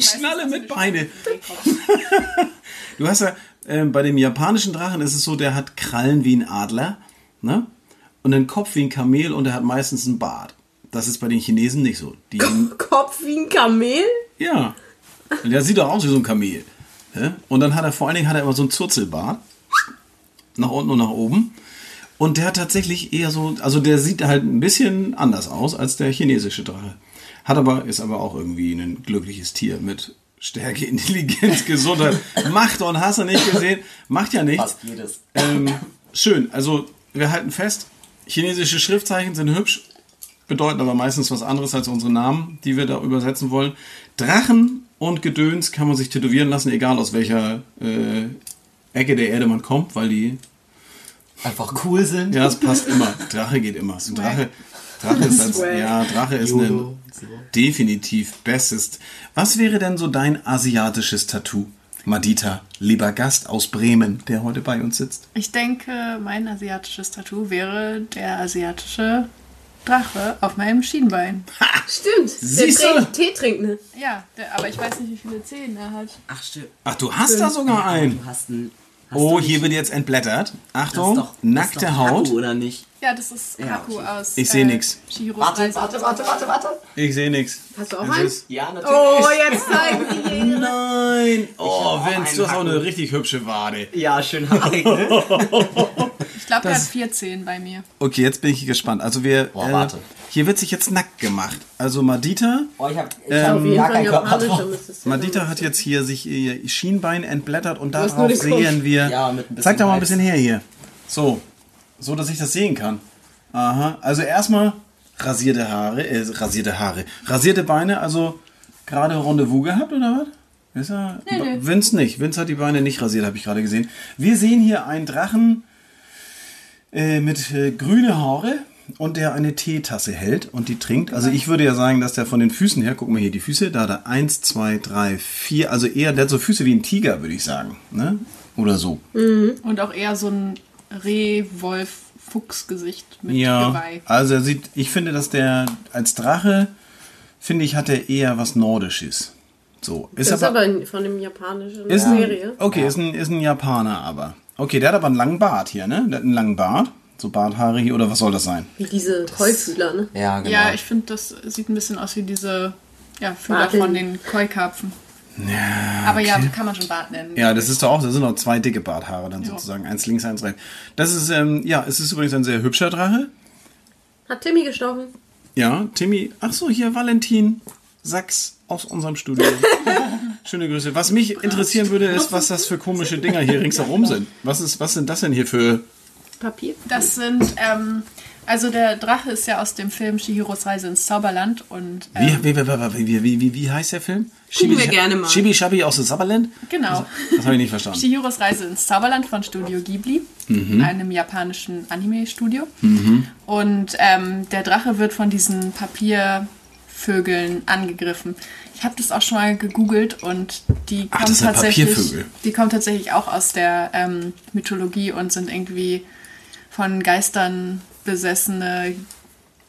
Schnalle mit Beine. Du hast ja, ähm, bei dem japanischen Drachen ist es so, der hat Krallen wie ein Adler, ne? Und einen Kopf wie ein Kamel und er hat meistens einen Bart. Das ist bei den Chinesen nicht so. Die, Kopf wie ein Kamel? ja. Der sieht doch aus wie so ein Kamel. Ne? Und dann hat er vor allen Dingen hat er immer so einen Zurzelbart. Nach unten und nach oben. Und der hat tatsächlich eher so, also der sieht halt ein bisschen anders aus als der chinesische Drache. Hat aber, ist aber auch irgendwie ein glückliches Tier mit Stärke, Intelligenz, Gesundheit, Macht und hast du nicht gesehen. Macht ja nichts. Fast jedes. Ähm, schön, also wir halten fest, chinesische Schriftzeichen sind hübsch, bedeuten aber meistens was anderes als unsere Namen, die wir da übersetzen wollen. Drachen und Gedöns kann man sich tätowieren lassen, egal aus welcher äh, Ecke der Erde man kommt, weil die, Einfach cool sind. ja, es passt immer. Drache geht immer. Ein Drache, Drache ist als, Swag. ja, Drache ist ein definitiv bestes. Was wäre denn so dein asiatisches Tattoo? Madita, lieber Gast aus Bremen, der heute bei uns sitzt. Ich denke, mein asiatisches Tattoo wäre der asiatische Drache auf meinem Schienbein. Stimmt. Siehst der trinkt, Tee trinkt, ne? Ja, der, aber ich weiß nicht, wie viele Zähne er hat. Ach, stimmt. Ach, du hast da sogar einen. Du hast einen Oh, hier wird jetzt entblättert. Das ist Achtung, doch- das ist nackte doch Haut. Haku, oder nicht? Ja, das ist Ja, Haku okay. aus. Ich seh nix. Chihiros Warte, warte, warte, warte, warte. Ich sehe nichts. Hast du auch einen? Ja, natürlich. Oh, jetzt zeigen sie ihn. Nein! Oh, Vince, du hast auch eine richtig hübsche Wade. Ja, schön haarig, ne? Ich glaube, der hat 14 bei mir. Okay, jetzt bin ich gespannt. Also wir, Boah, warte. hier wird sich jetzt nackt gemacht. Also Madita, Oh, ich hab, ich Ähm, hab keinen ja Madita hat jetzt hier sich ihr Schienbein entblättert und darauf Kopf. sehen wir. Ja, mit ein bisschen Zeig doch mal ein bisschen her hier. So, so dass ich das sehen kann. Aha. Also erstmal rasierte Haare, äh, rasierte Haare, rasierte Beine. Also gerade Rendezvous gehabt oder was? Ist er? Nee, nee. Vince nicht. Vince hat die Beine nicht rasiert, habe ich gerade gesehen. Wir sehen hier einen Drachen äh, mit äh, grüne Haare und der eine Teetasse hält und die trinkt. Also ich würde ja sagen, dass der von den Füßen her, guck mal hier die Füße, da hat er eins, zwei, drei, vier, also eher, der hat so Füße wie ein Tiger, würde ich sagen. Ne? Oder so. Und auch eher so ein Reh-Wolf-Fuchs-Gesicht mit Ja, Geweih. also er sieht, ich finde, dass der als Drache, finde ich, hat er eher was Nordisches. So, ist Das ist aber, aber von dem japanischen ist ein, Serie. okay, ist ein, ist ein Japaner aber. Okay, der hat aber einen langen Bart hier, ne? Der hat einen langen Bart, so Barthaare hier, oder was soll das sein? Wie diese Keufühler, ne? Ja, genau. Ja, ich finde, das sieht ein bisschen aus wie diese ja, Fühler Barteln. von den Koi-Karpfen. Aber ja, kann man schon Bart nennen. Ja, das ist doch auch, das sind noch zwei dicke Barthaare dann sozusagen, eins links, eins rechts. Das ist, ähm, ja, es ist übrigens ein sehr hübscher Drache. Hat Timmy gestochen. Ja, Timmy, ach so, hier Valentin Sachs aus unserem Studio. Schöne Grüße. Was mich interessieren würde, ist, was das für komische Dinger hier ringsherum sind. Was, ist, was sind das denn hier für. Papier. Das sind, ähm, also der Drache ist ja aus dem Film Chihiros Reise ins Zauberland und Wie, ähm, wie, wie, wie, wie, wie, wie, wie heißt der Film? Gucken wir gerne mal. Chibi Shabi aus dem Sabberland? genau. Das habe ich nicht verstanden. Chihiros Reise ins Zauberland von Studio Ghibli, Mhm. einem japanischen Anime-Studio. Und ähm, der Drache wird von diesen Papiervögeln angegriffen. Ich habe das auch schon mal gegoogelt und die Ach, kommen das sind tatsächlich, Papiervögel. die kommen tatsächlich auch aus der ähm, Mythologie und sind irgendwie von Geistern besessene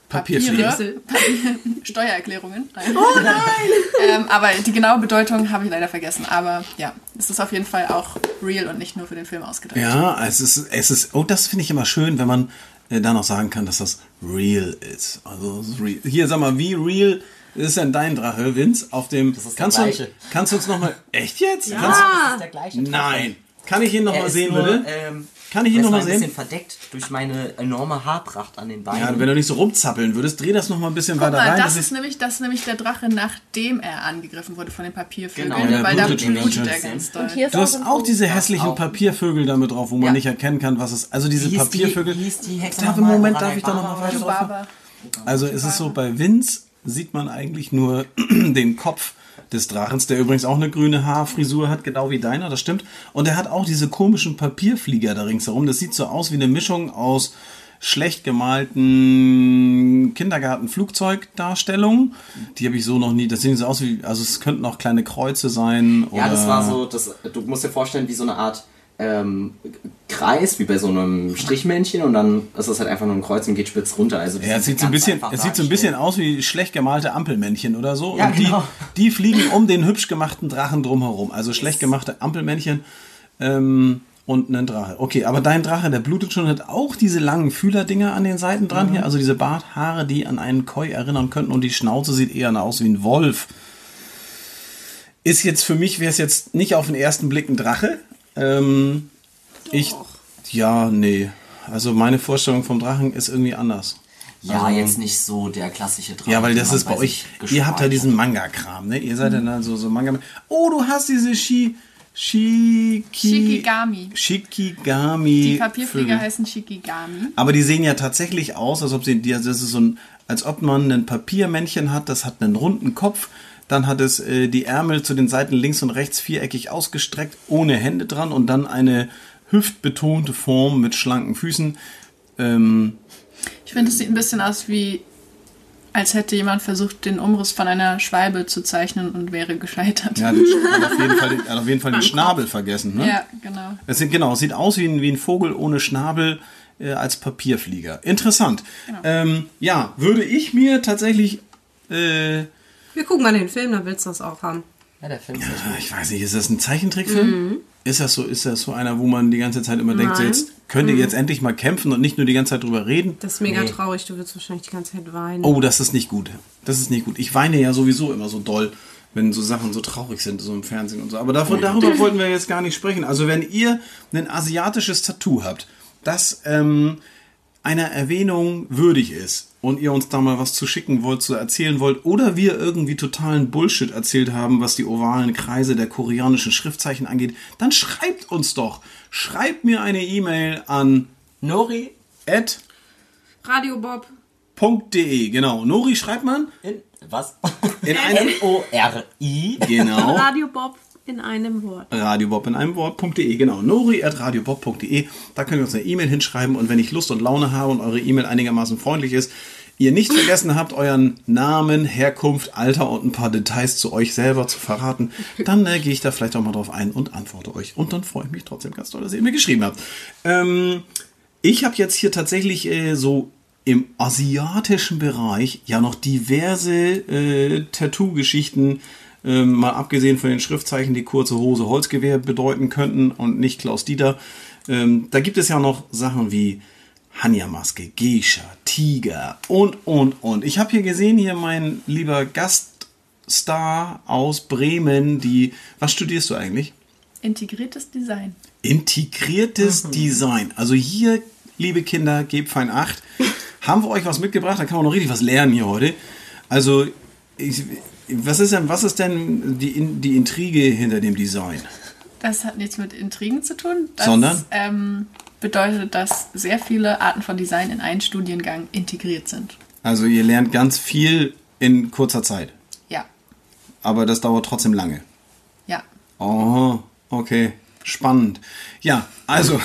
Papierflieger. Papiere, Papier, Steuererklärungen. Nein. Oh nein! ähm, aber die genaue Bedeutung habe ich leider vergessen. Aber ja, es ist auf jeden Fall auch real und nicht nur für den Film ausgedacht. Ja, es ist, es ist, oh, das finde ich immer schön, wenn man äh, da noch sagen kann, dass das real ist. Also, ist real. Hier, sag mal, wie real ist denn dein Drache, Vince? Auf dem, Das ist der kannst du, gleiche. kannst du uns noch mal, echt jetzt? Ja. Das ist der gleiche Drache. Nein. Kann ich ihn noch mal ist sehen, nur, bitte? Ähm, Kann ich ihn er ist noch mal ein sehen? bisschen verdeckt durch meine enorme Haarpracht an den Beinen. Ja, wenn du nicht so rumzappeln würdest, dreh das noch mal ein bisschen Guck weiter mal, rein. das dass ist, ich- nämlich, das ist nämlich der Drache, nachdem er angegriffen wurde von den Papiervögeln. Genau, der weil da blutet er ganz doll. Du hast auch diese Ja, hässlichen auch. Papiervögel damit drauf, wo man Ja. nicht erkennen kann, was es. Also diese Papiervögel. Die, die Hexe darf im nochmal? Moment Orana darf ich da noch mal Baba weiter drauf. Also es ist so, bei Vince sieht man eigentlich nur den Kopf des Drachens, der übrigens auch eine grüne Haarfrisur hat, genau wie deiner, das stimmt. Und er hat auch diese komischen Papierflieger da ringsherum. Das sieht so aus wie eine Mischung aus schlecht gemalten Kindergarten-Flugzeugdarstellungen. Die habe ich so noch nie, das sehen so aus wie, also es könnten auch kleine Kreuze sein. Ja, das war so, das, du musst dir vorstellen, wie so eine Art ähm, Kreis, wie bei so einem Strichmännchen und dann ist das halt einfach nur ein Kreuz und geht spitz runter. Also Ja, es sieht so ein bisschen, es sieht so ein bisschen aus wie schlecht gemalte Ampelmännchen oder so. Ja, und die, genau. die fliegen um den hübsch gemachten Drachen drumherum. Also schlecht gemachte Ampelmännchen ähm, und einen Drache. Okay, aber dein Drache, der blutet schon, hat auch diese langen Fühlerdinger an den Seiten dran Mhm. hier. Also diese Barthaare, die an einen Koi erinnern könnten. Und die Schnauze sieht eher aus wie ein Wolf. Ist jetzt für mich, wäre es jetzt nicht auf den ersten Blick ein Drache. Ähm, ich, ja, nee. Also meine Vorstellung vom Drachen ist irgendwie anders. Ja, Also- jetzt nicht so der klassische Drache. Ja, weil das ist bei euch, ihr habt ja diesen. Manga-Kram, ne? Ihr seid ja dann so, so Manga. Oh, du hast diese Shi, Shiki, Shikigami. Shikigami. Die Papierflieger Vögel. heißen Shikigami. Aber die sehen ja tatsächlich aus, als ob sie, die- das ist so ein, als ob man ein Papiermännchen hat, das hat einen runden Kopf, dann hat es äh, die Ärmel zu den Seiten links und rechts viereckig ausgestreckt, ohne Hände dran und dann eine hüftbetonte Form mit schlanken Füßen. Ähm, Ich finde, es sieht ein bisschen aus wie, als hätte jemand versucht, den Umriss von einer Schwalbe zu zeichnen und wäre gescheitert. ja, den, hat auf jeden Fall, den- hat auf jeden Fall den Schnabel vergessen, ne? Ja, genau. Es sieht, genau, es sieht aus wie ein, wie ein Vogel ohne Schnabel äh, als Papierflieger. Interessant. Ähm, ja, würde ich mir tatsächlich, äh, Wir gucken mal den Film, dann willst du das auch haben. Ja, der Film ist echt ich weiß nicht, ist das ein Zeichentrickfilm? Ist das so, ist das so einer, wo man die ganze Zeit immer denkt, so jetzt könnt ihr jetzt endlich mal kämpfen und nicht nur die ganze Zeit drüber reden? Das ist mega Nee. traurig, du wirst wahrscheinlich die ganze Zeit weinen. Oh, das ist nicht gut. Das ist nicht gut. Ich weine ja sowieso immer so doll, wenn so Sachen so traurig sind, so im Fernsehen und so. Aber davon, darüber wollten wir jetzt gar nicht sprechen. Also wenn ihr ein asiatisches Tattoo habt, das ähm, einer Erwähnung würdig ist und ihr uns da mal was zu schicken wollt, zu erzählen wollt, oder wir irgendwie totalen Bullshit erzählt haben, was die ovalen Kreise der koreanischen Schriftzeichen angeht, dann schreibt uns doch. Schreibt mir eine E-Mail an Nori at Radio Bob. .de, genau. Nori schreibt man in was? in einem N-O-R-I. Genau. Radio Bob in einem Wort. Radiobob in einem Wort.de, genau. Nori at radiobob.de. Da könnt ihr uns eine E-Mail hinschreiben und wenn ich Lust und Laune habe und eure E-Mail einigermaßen freundlich ist, ihr nicht vergessen habt, euren Namen, Herkunft, Alter und ein paar Details zu euch selber zu verraten, dann äh, gehe ich da vielleicht auch mal drauf ein und antworte euch. Und dann freue ich mich trotzdem ganz doll, dass ihr mir geschrieben habt. Ähm, ich habe jetzt hier tatsächlich äh, so im asiatischen Bereich ja noch diverse äh, Tattoo-Geschichten, ähm, mal abgesehen von den Schriftzeichen, die kurze Hose Holzgewehr bedeuten könnten und nicht Klaus Dieter. Ähm, da gibt es ja noch Sachen wie Hanya-Maske, Geisha, Tiger und, und, und. Ich habe hier gesehen, hier mein lieber Gaststar aus Bremen, die, was studierst du eigentlich? Integriertes Design. Integriertes Design. Also hier, liebe Kinder, gebt fein acht. Haben wir euch was mitgebracht? Da kann man noch richtig was lernen hier heute. Also, ich, was ist denn, was ist denn die, die Intrige hinter dem Design? Das hat nichts mit Intrigen zu tun. Das, Sondern? Ähm, bedeutet, dass sehr viele Arten von Design in einen Studiengang integriert sind. Also ihr lernt ganz viel in kurzer Zeit. Ja, Aber das dauert trotzdem lange. ja. Oh, okay. Spannend. Ja, also,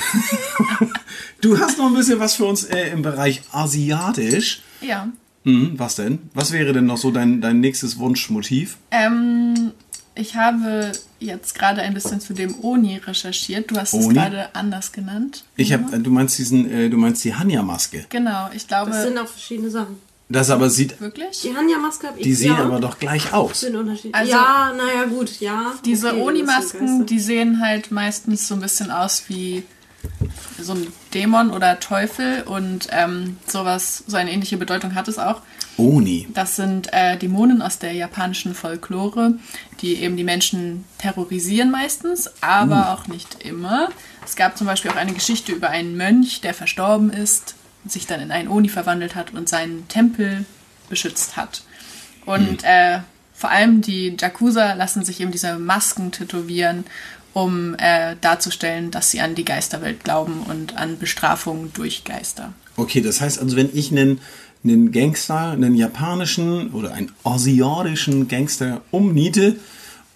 du hast noch ein bisschen was für uns äh, im Bereich Asiatisch. Ja. Hm, was denn? Was wäre denn noch so dein, dein nächstes Wunschmotiv? Ähm, ich habe jetzt gerade ein bisschen zu dem Oni recherchiert. Du hast es Oni? gerade anders genannt. Ich habe, du meinst diesen, äh, du meinst die Hanya-Maske. Genau, ich glaube. Das sind auch verschiedene Sachen. Das aber sieht, wirklich? Die Hanja-Maske habe ich. die sehen ja, aber doch gleich aus. sind unterschiedlich. Also- ja, naja, gut, ja. Diese okay, Oni-Masken, die sehen halt meistens so ein bisschen aus wie so ein Dämon oder Teufel und ähm, sowas, so eine ähnliche Bedeutung hat es auch. Oni. Das sind äh, Dämonen aus der japanischen Folklore, die eben die Menschen terrorisieren meistens, aber auch nicht immer. Es gab zum Beispiel auch eine Geschichte über einen Mönch, der verstorben ist, sich dann in einen Oni verwandelt hat und seinen Tempel beschützt hat. Und äh, vor allem die Yakuza lassen sich eben diese Masken tätowieren, um äh, darzustellen, dass sie an die Geisterwelt glauben und an Bestrafungen durch Geister. Okay, das heißt also, wenn ich einen, einen Gangster, einen japanischen oder einen asiatischen Gangster umniete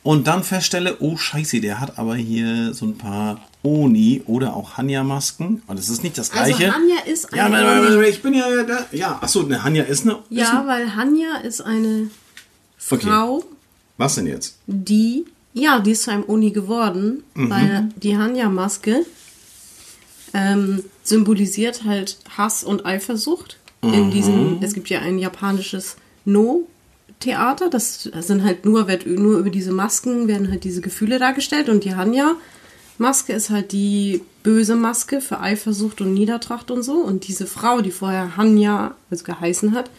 und dann feststelle, oh scheiße, der hat aber hier so ein paar Oni oder auch Hanya-Masken. Und das ist nicht das Also gleiche. Hanya ist ja, eine warte, ich bin ja da. Ja, achso, eine Hanya ist eine. Ist Ja, ein, weil Hanya ist eine okay. Frau, Was denn jetzt? die, ja, die ist zu einem Oni geworden, Mhm. weil die Hanya-Maske ähm, symbolisiert halt Hass und Eifersucht. Mhm. In diesem, es gibt ja ein japanisches No-Theater, das sind halt nur, wird nur über diese Masken werden halt diese Gefühle dargestellt und die Hanya-Maske ist halt die böse Maske für Eifersucht und Niedertracht und so. Und diese Frau, die vorher Hanya also geheißen hat,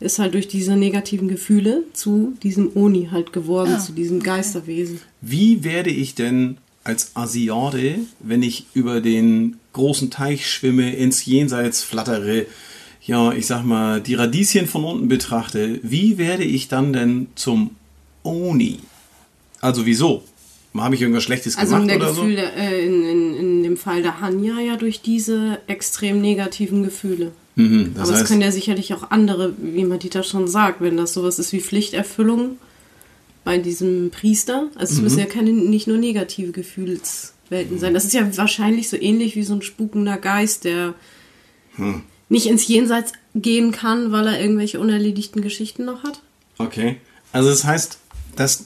ist halt durch diese negativen Gefühle zu diesem Oni halt geworden, Ah, zu diesem Geisterwesen. Wie werde ich denn als Asiate, wenn ich über den großen Teich schwimme, ins Jenseits flattere, ja, ich sag mal, die Radieschen von unten betrachte, wie werde ich dann denn zum Oni? Also wieso? Habe ich irgendwas Schlechtes Also gemacht in, der oder Gefühl, äh, in, in, in dem Fall der Hanya ja durch diese extrem negativen Gefühle. Mhm, das Aber es können ja sicherlich auch andere, wie Madita schon sagt, wenn das sowas ist wie Pflichterfüllung bei diesem Priester. Also es Mhm. müssen ja keine nicht nur negative Gefühlswelten sein. Das ist ja wahrscheinlich so ähnlich wie so ein spukender Geist, der Hm. nicht ins Jenseits gehen kann, weil er irgendwelche unerledigten Geschichten noch hat. okay. Also das heißt, das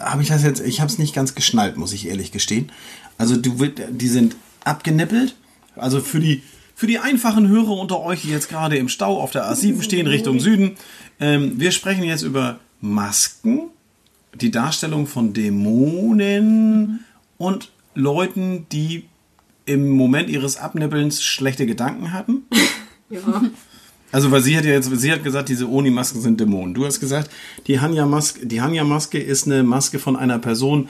habe ich das jetzt, ich habe es nicht ganz geschnallt, muss ich ehrlich gestehen. Also du die sind abgenippelt. Also für die für die einfachen Hörer unter euch, die jetzt gerade im Stau auf der A7 stehen Richtung Süden, ähm, wir sprechen jetzt über Masken, die Darstellung von Dämonen und Leuten, die im Moment ihres Abnippelns schlechte Gedanken hatten? Ja. Also, weil sie hat ja jetzt, sie hat gesagt, diese Oni-Masken sind Dämonen. Du hast gesagt, die Hanya-Maske, die Hanya-Maske ist eine Maske von einer Person,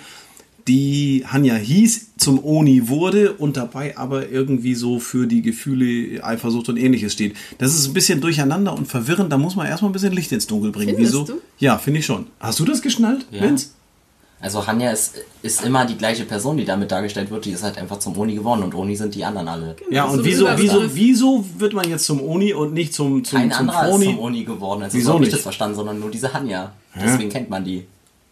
die Hanya hieß, zum Oni wurde und dabei aber irgendwie so für die Gefühle Eifersucht und ähnliches steht. Das ist ein bisschen durcheinander und verwirrend, da muss man erstmal ein bisschen Licht ins Dunkel bringen. Findest Wieso? du? Ja, finde ich schon. Hast du das geschnallt, Ja. Vince? Also Hanya ist, ist immer die gleiche Person, die damit dargestellt wird. Die ist halt einfach zum Oni geworden und Oni sind die anderen alle. Ja, So und ein wieso, wieso, wieso wird man jetzt zum Oni und nicht zum, zum, Kein zum anderer ist zum Oni geworden. Also Wieso so habe ich nicht? das verstanden, sondern nur diese Hanya. Deswegen kennt man die.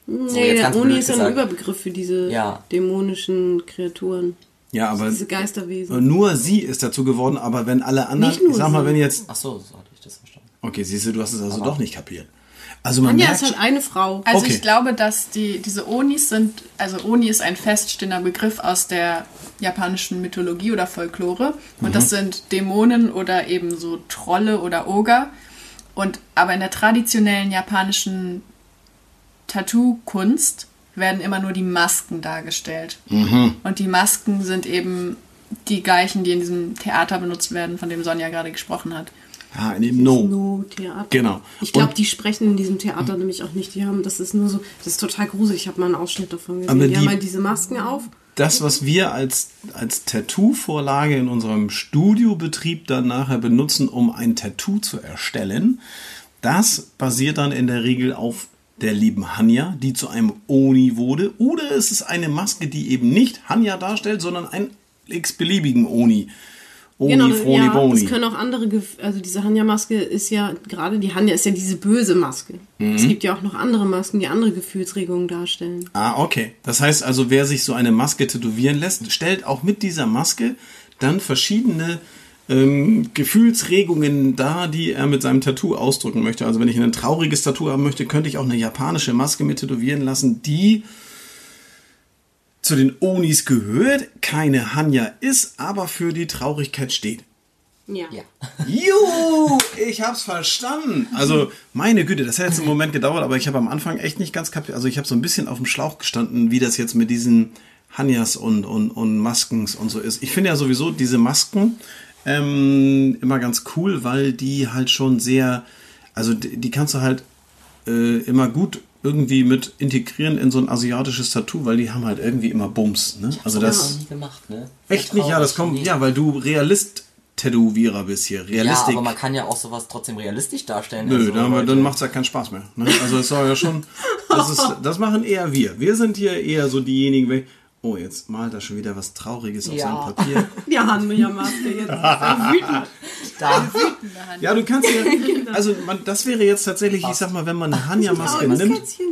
So, nee, Oni blöd ist ja ein gesagt. Überbegriff für diese Ja. dämonischen Kreaturen. Ja, aber Diese Geisterwesen. nur sie ist dazu geworden, aber wenn alle anderen, Nicht nur ich sag mal, sie. wenn jetzt, Ach so, so hatte ich das verstanden. okay, siehst du, du hast es also doch nicht kapiert. Also man Anja merkt, ist halt eine Frau. Also Okay. ich glaube, dass die, diese Onis sind, also Oni ist ein feststehender Begriff aus der japanischen Mythologie oder Folklore. Und das sind Dämonen oder eben so Trolle oder Oger. Und aber in der traditionellen japanischen Tattoo-Kunst werden immer nur die Masken dargestellt. Und die Masken sind eben die gleichen, die in diesem Theater benutzt werden, von dem Sonja gerade gesprochen hat. ah, in dem No. No-Theater. Genau. Ich glaube, die sprechen in diesem Theater nämlich auch nicht. Die haben, das ist nur so, das ist total gruselig. Ich habe mal einen Ausschnitt davon gesehen. Aber die, die- haben halt diese Masken auf. Das, was wir als, als Tattoo-Vorlage in unserem Studiobetrieb dann nachher benutzen, um ein Tattoo zu erstellen, das basiert dann in der Regel auf der lieben Hanya, die zu einem Oni wurde. Oder es ist eine Maske, die eben nicht Hanya darstellt, sondern einen x-beliebigen Oni. Oni, Genau, Froni, ja, Boni. es können auch andere, also diese Hanya-Maske ist ja, gerade die Hanya ist ja diese böse Maske. Mhm. Es gibt ja auch noch andere Masken, die andere Gefühlsregungen darstellen. Ah, okay. Das heißt also, wer sich so eine Maske tätowieren lässt, stellt auch mit dieser Maske dann verschiedene ähm, Gefühlsregungen dar, die er mit seinem Tattoo ausdrücken möchte. Also wenn ich ein trauriges Tattoo haben möchte, könnte ich auch eine japanische Maske mit tätowieren lassen, die zu den Onis gehört, keine Hanya ist, aber für die Traurigkeit steht. Ja. Ja. Juhu, ich hab's verstanden. Also, meine Güte, das hat jetzt einen Moment gedauert, aber ich habe am Anfang echt nicht ganz kapiert. Also, ich habe so ein bisschen auf dem Schlauch gestanden, wie das jetzt mit diesen Hanyas und, und, und Maskens und so ist. Ich finde ja sowieso diese Masken ähm, immer ganz cool, weil die halt schon sehr, also die, die kannst du halt äh, immer gut irgendwie mit integrieren in so ein asiatisches Tattoo, weil die haben halt irgendwie immer Bums. Ne? Also das nie gemacht, ne? echt nicht, ja, das kommt, nee. ja, weil du Realist Tätowierer bist hier. Ja, Realistik. aber man kann ja auch sowas trotzdem realistisch darstellen. Nö, Also, dann, Leute- dann macht's ja keinen Spaß mehr. Ne? Also es soll ja schon. Das, ist, das machen eher wir. Wir sind hier eher so diejenigen. Oh, jetzt malt er schon wieder was Trauriges auf Ja. seinem Papier. Die Hanya-Maske jetzt. ist er wütend. Da, Ja, du kannst ja. Also man, das wäre jetzt tatsächlich, ich sag mal, wenn man eine Hanya-Maske Armes nimmt, Kätzchen.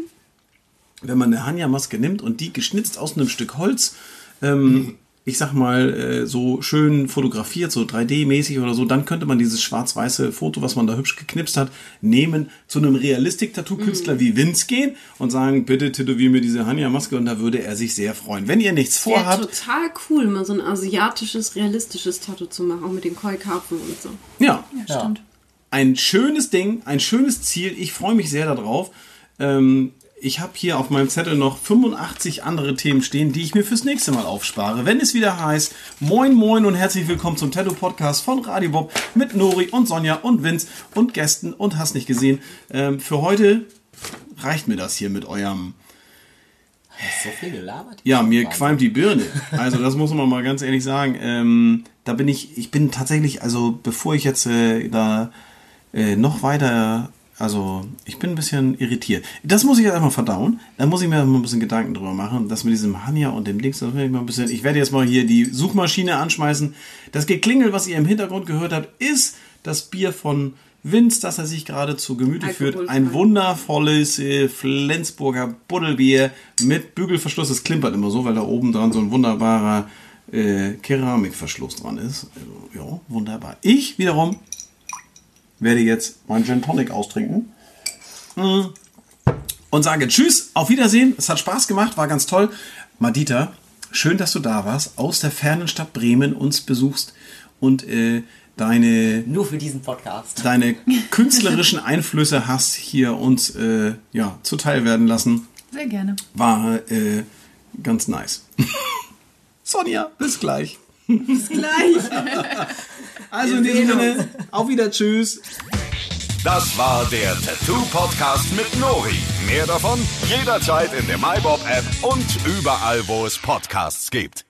wenn man eine Hanya-Maske nimmt und die geschnitzt aus einem Stück Holz, ähm, ich sag mal, äh, so schön fotografiert, so 3D-mäßig oder so, dann könnte man dieses schwarz-weiße Foto, was man da hübsch geknipst hat, nehmen, zu einem Realistik-Tattoo-Künstler wie Vince gehen und sagen, bitte tätowier mir diese Hanya-Maske und da würde er sich sehr freuen. Wenn ihr nichts Wäre vorhabt, total cool, mal so ein asiatisches, realistisches Tattoo zu machen, auch mit den Koi-Karpfen und so. ja, Ja, stimmt. ein schönes Ding, ein schönes Ziel. Ich freue mich sehr darauf. Ähm, ich habe hier auf meinem Zettel noch 85 andere Themen stehen, die ich mir fürs nächste Mal aufspare. Wenn es wieder heißt, moin moin und herzlich willkommen zum Tattoo Podcast von Radio Bob mit Nori und Sonja und Vince und Gästen und hast nicht gesehen. Ähm, für heute reicht mir das hier mit eurem so viel gelabert. ja, mir Wahnsinn. qualmt die Birne. Also das muss man mal ganz ehrlich sagen. Ähm, da bin ich, ich bin tatsächlich, also bevor ich jetzt äh, da äh, noch weiter, also ich bin ein bisschen irritiert. Das muss ich jetzt einmal verdauen. Da muss ich mir mal ein bisschen Gedanken drüber machen. Das mit diesem Hanja und dem Dings, das will ich mal ein bisschen. Ich werde jetzt mal hier die Suchmaschine anschmeißen. Das Geklingel, was ihr im Hintergrund gehört habt, ist das Bier von Vince, das er sich gerade zu Gemüte führt. Alkoholfrei. Ein wundervolles äh, Flensburger Buddelbier mit Bügelverschluss. Es klimpert immer so, weil da oben dran so ein wunderbarer äh, Keramikverschluss dran ist. Äh, ja, wunderbar. Ich wiederum werde jetzt meinen Gin Tonic austrinken. Mm. Und sage Tschüss, auf Wiedersehen. Es hat Spaß gemacht, war ganz toll. Madita, schön, dass du da warst, aus der fernen Stadt Bremen uns besuchst und äh, deine Nur für diesen Podcast. deine künstlerischen Einflüsse hast hier uns äh, ja, zuteil werden lassen. Sehr gerne. War äh, ganz nice. Sonja, bis gleich. Bis gleich. Also in diesem Sinne, auf wieder, tschüss. Das war der Tattoo-Podcast mit Nori. Mehr davon jederzeit in der MyBob-App und überall, wo es Podcasts gibt.